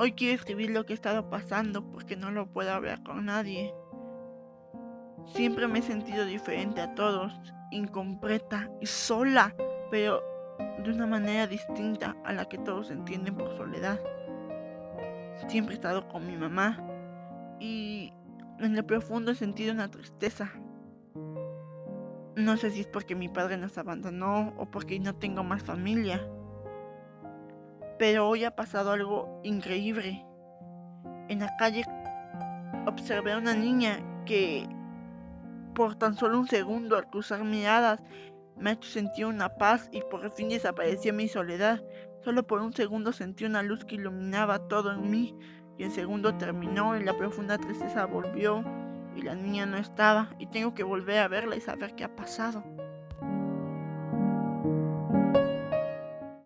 Hoy quiero escribir lo que he estado pasando porque no lo puedo hablar con nadie. Siempre me he sentido diferente a todos, incompleta y sola, pero de una manera distinta a la que todos entienden por soledad. Siempre he estado con mi mamá y en lo profundo he sentido una tristeza. No sé si es porque mi padre nos abandonó o porque no tengo más familia. Pero hoy ha pasado algo increíble. En la calle observé a una niña que por tan solo un segundo al cruzar miradas me ha hecho sentir una paz y por fin desapareció mi soledad. Solo por un segundo sentí una luz que iluminaba todo en mí y el segundo terminó y la profunda tristeza volvió y la niña no estaba y tengo que volver a verla y saber qué ha pasado.